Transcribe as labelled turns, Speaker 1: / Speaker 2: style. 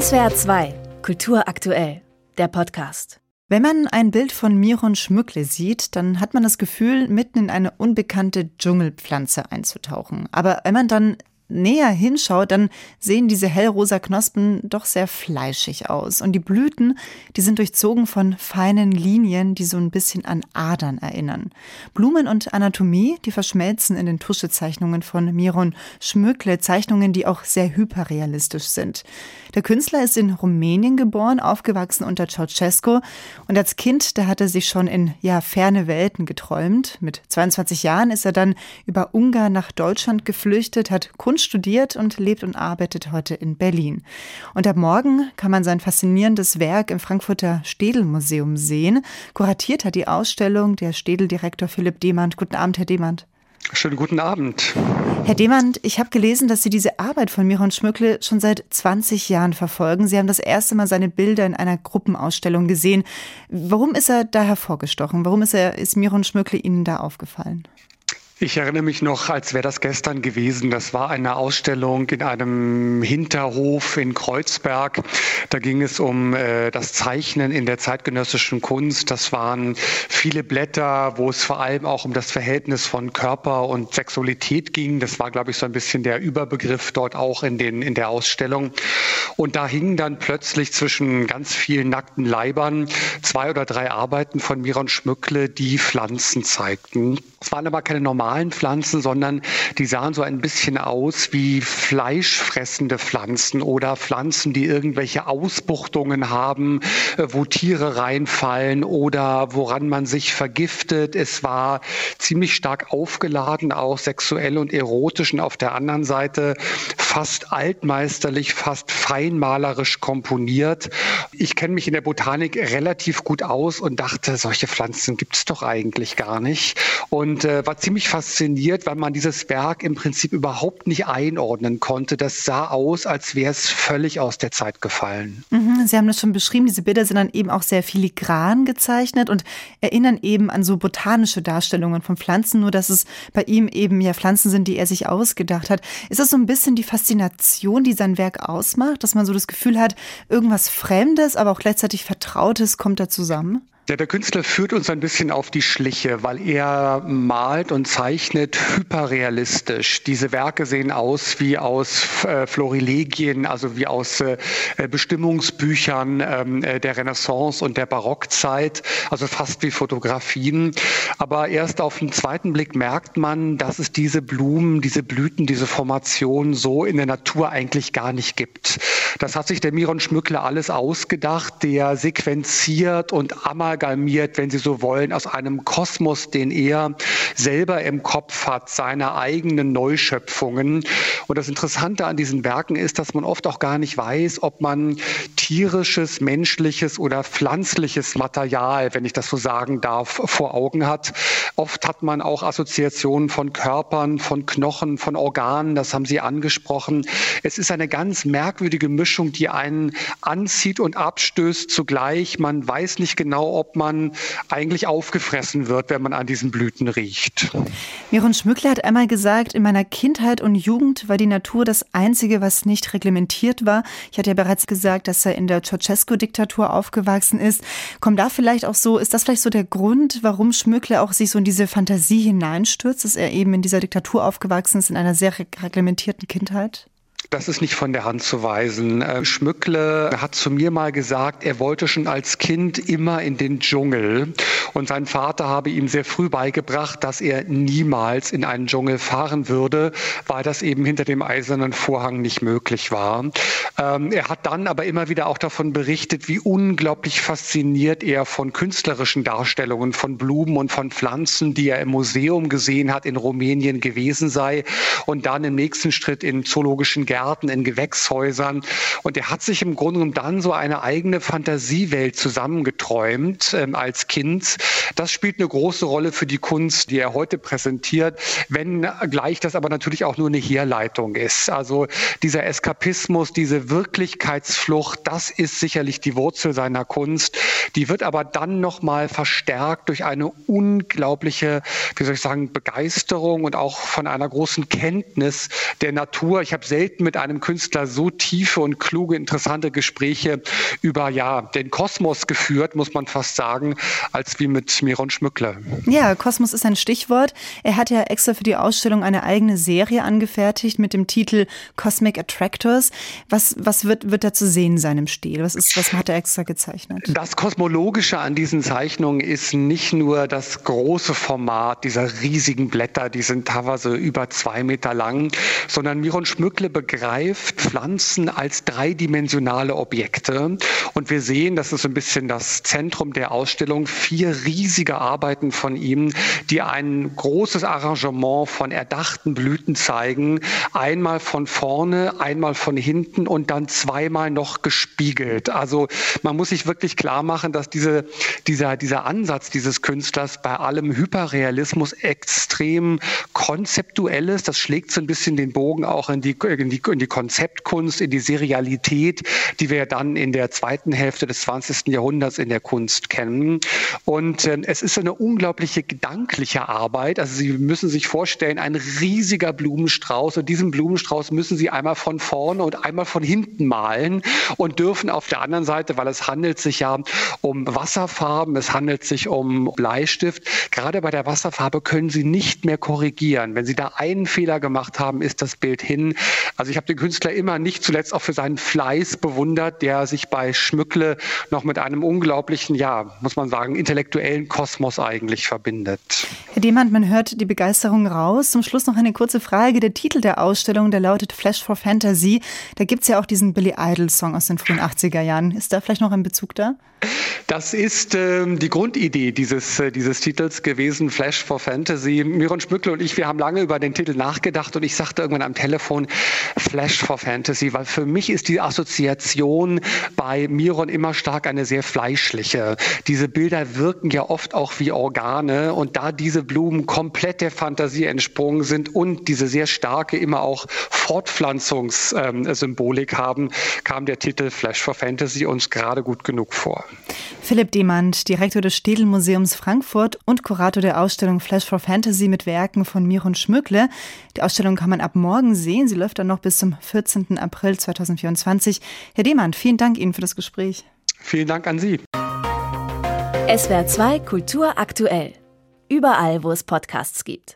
Speaker 1: SWR 2, Kultur aktuell, der Podcast.
Speaker 2: Wenn man ein Bild von Miron Schmückle sieht, dann hat man das Gefühl, mitten in eine unbekannte Dschungelpflanze einzutauchen. Aber wenn man dann näher hinschaut, dann sehen diese hellrosa Knospen doch sehr fleischig aus. Und die Blüten, die sind durchzogen von feinen Linien, die so ein bisschen an Adern erinnern. Blumen und Anatomie, die verschmelzen in den Tuschezeichnungen von Miron Schmöckle, Zeichnungen, die auch sehr hyperrealistisch sind. Der Künstler ist in Rumänien geboren, aufgewachsen unter Ceausescu und als Kind, da hat er sich schon in ja ferne Welten geträumt. Mit 22 Jahren ist er dann über Ungarn nach Deutschland geflüchtet, hat Kunst Kunst studiert und lebt und arbeitet heute in Berlin. Und ab morgen kann man sein faszinierendes Werk im Frankfurter Städel-Museum sehen. Kuratiert hat die Ausstellung der Städel-Direktor Philipp Demand. Guten Abend, Herr Demand.
Speaker 3: Schönen guten Abend.
Speaker 2: Herr Demand, ich habe gelesen, dass Sie diese Arbeit von Miron Schmückle schon seit 20 Jahren verfolgen. Sie haben das erste Mal seine Bilder in einer Gruppenausstellung gesehen. Warum ist er da hervorgestochen? Warum ist, er, ist Miron Schmückle Ihnen da aufgefallen?
Speaker 3: Ich erinnere mich noch, als wäre das gestern gewesen. Das war eine Ausstellung in einem Hinterhof in Kreuzberg. Da ging es um äh, das Zeichnen in der zeitgenössischen Kunst. Das waren viele Blätter, wo es vor allem auch um das Verhältnis von Körper und Sexualität ging. Das war, glaube ich, so ein bisschen der Überbegriff dort auch in, den, in der Ausstellung. Und da hingen dann plötzlich zwischen ganz vielen nackten Leibern zwei oder drei Arbeiten von Miron Schmückle, die Pflanzen zeigten. Es waren aber keine normalen Pflanzen, sondern die sahen so ein bisschen aus wie fleischfressende Pflanzen oder Pflanzen, die irgendwelche Ausbuchtungen haben, äh, wo Tiere reinfallen oder woran man sich vergiftet. Es war ziemlich stark aufgeladen, auch sexuell und erotisch und auf der anderen Seite fast altmeisterlich, fast feinmalerisch komponiert. Ich kenne mich in der Botanik relativ gut aus und dachte, solche Pflanzen gibt es doch eigentlich gar nicht. Und äh, war ziemlich fasziniert, weil man dieses Werk im Prinzip überhaupt nicht einordnen konnte. Das sah aus, als wäre es völlig aus der Zeit gefallen.
Speaker 2: Mhm, Sie haben das schon beschrieben. Diese Bilder sind dann eben auch sehr filigran gezeichnet und erinnern eben an so botanische Darstellungen von Pflanzen, nur dass es bei ihm eben ja Pflanzen sind, die er sich ausgedacht hat. Ist das so ein bisschen die Faszination, die sein Werk ausmacht, dass man so das Gefühl hat, irgendwas Fremdes, aber auch gleichzeitig Vertrautes kommt da zusammen?
Speaker 3: Ja, der Künstler führt uns ein bisschen auf die Schliche, weil er malt und zeichnet hyperrealistisch. Diese Werke sehen aus wie aus äh, Florilegien, also wie aus äh, Bestimmungsbüchern ähm, äh, der Renaissance und der Barockzeit, also fast wie Fotografien. Aber erst auf den zweiten Blick merkt man, dass es diese Blumen, diese Blüten, diese Formation so in der Natur eigentlich gar nicht gibt. Das hat sich der Miron Schmückler alles ausgedacht, der sequenziert und amalgamiert, wenn Sie so wollen, aus einem Kosmos, den er selber im Kopf hat, seine eigenen Neuschöpfungen. Und das Interessante an diesen Werken ist, dass man oft auch gar nicht weiß, ob man tierisches, menschliches oder pflanzliches Material, wenn ich das so sagen darf, vor Augen hat. Oft hat man auch Assoziationen von Körpern, von Knochen, von Organen, das haben Sie angesprochen. Es ist eine ganz merkwürdige Mischung die einen anzieht und abstößt zugleich. Man weiß nicht genau, ob man eigentlich aufgefressen wird, wenn man an diesen Blüten riecht.
Speaker 2: Miron Schmückler hat einmal gesagt, in meiner Kindheit und Jugend war die Natur das Einzige, was nicht reglementiert war. Ich hatte ja bereits gesagt, dass er in der Ceausescu-Diktatur aufgewachsen ist. Kommt da vielleicht auch so, ist das vielleicht so der Grund, warum Schmückler auch sich so in diese Fantasie hineinstürzt, dass er eben in dieser Diktatur aufgewachsen ist, in einer sehr reglementierten Kindheit?
Speaker 3: Das ist nicht von der Hand zu weisen. Äh, Schmückle hat zu mir mal gesagt, er wollte schon als Kind immer in den Dschungel. Und sein Vater habe ihm sehr früh beigebracht, dass er niemals in einen Dschungel fahren würde, weil das eben hinter dem eisernen Vorhang nicht möglich war. Ähm, er hat dann aber immer wieder auch davon berichtet, wie unglaublich fasziniert er von künstlerischen Darstellungen von Blumen und von Pflanzen, die er im Museum gesehen hat, in Rumänien gewesen sei und dann im nächsten Schritt in zoologischen Gärten Gärten, in Gewächshäusern. Und er hat sich im Grunde genommen dann so eine eigene Fantasiewelt zusammengeträumt ähm, als Kind. Das spielt eine große Rolle für die Kunst, die er heute präsentiert, wenn gleich das aber natürlich auch nur eine Herleitung ist. Also dieser Eskapismus, diese Wirklichkeitsflucht, das ist sicherlich die Wurzel seiner Kunst. Die wird aber dann nochmal verstärkt durch eine unglaubliche, wie soll ich sagen, Begeisterung und auch von einer großen Kenntnis der Natur. Ich habe selten mit einem Künstler so tiefe und kluge, interessante Gespräche über ja, den Kosmos geführt, muss man fast sagen, als wie mit Miron Schmückle.
Speaker 2: Ja, Kosmos ist ein Stichwort. Er hat ja extra für die Ausstellung eine eigene Serie angefertigt mit dem Titel Cosmic Attractors. Was, was wird, wird da zu sehen sein im Stil? Was, ist, was hat er extra gezeichnet?
Speaker 3: Das Kosmologische an diesen Zeichnungen ist nicht nur das große Format dieser riesigen Blätter, die sind teilweise über zwei Meter lang, sondern Miron Schmückle begreift Pflanzen als dreidimensionale Objekte. Und wir sehen, das ist so ein bisschen das Zentrum der Ausstellung, vier riesige Arbeiten von ihm, die ein großes Arrangement von erdachten Blüten zeigen. Einmal von vorne, einmal von hinten und dann zweimal noch gespiegelt. Also man muss sich wirklich klar machen, dass diese, dieser, dieser Ansatz dieses Künstlers bei allem Hyperrealismus extrem konzeptuell ist. Das schlägt so ein bisschen den Bogen auch in die, in die, in die Konzeptkunst, in die Serialität, die wir dann in der zweiten Hälfte des 20. Jahrhunderts in der Kunst kennen. Und äh, es ist eine unglaubliche gedankliche Arbeit. Also Sie müssen sich vorstellen, ein riesiger Blumenstrauß und diesen Blumenstrauß müssen Sie einmal von vorne und einmal von hinten malen und dürfen auf der anderen Seite, weil es handelt sich ja um Wasserfarben, es handelt sich um Bleistift. Gerade bei der Wasserfarbe können Sie nicht mehr korrigieren. Wenn Sie da einen Fehler gemacht haben, ist das Bild hin. Also ich habe den Künstler immer nicht zuletzt auch für seinen Fleiß bewundert, der sich bei Schmückle noch mit einem unglaublichen, ja, muss man sagen, intellektuellen Kosmos eigentlich verbindet.
Speaker 2: Herr Demand, man hört die Begeisterung raus. Zum Schluss noch eine kurze Frage. Der Titel der Ausstellung, der lautet Flash for Fantasy. Da gibt es ja auch diesen Billy Idol-Song aus den frühen 80er Jahren. Ist da vielleicht noch ein Bezug da?
Speaker 3: Das ist ähm, die Grundidee dieses, äh, dieses Titels gewesen, Flash for Fantasy. Miron Schmückle und ich, wir haben lange über den Titel nachgedacht und ich sagte irgendwann am Telefon Flash for Fantasy, weil für mich ist die Assoziation bei Miron immer stark eine sehr fleischliche. Diese Bilder wirken ja oft auch wie Organe und da diese Blumen komplett der Fantasie entsprungen sind und diese sehr starke, immer auch Fortpflanzungssymbolik ähm, haben, kam der Titel Flash for Fantasy uns gerade gut genug vor.
Speaker 2: Philipp Demand, Direktor des Städel-Museums Frankfurt und Kurator der Ausstellung Flash for Fantasy mit Werken von Miron Schmückle. Die Ausstellung kann man ab morgen sehen. Sie läuft dann noch bis zum 14. April 2024. Herr Demand, vielen Dank Ihnen für das Gespräch.
Speaker 3: Vielen Dank an Sie.
Speaker 1: SWR 2 Kultur aktuell. Überall, wo es Podcasts gibt.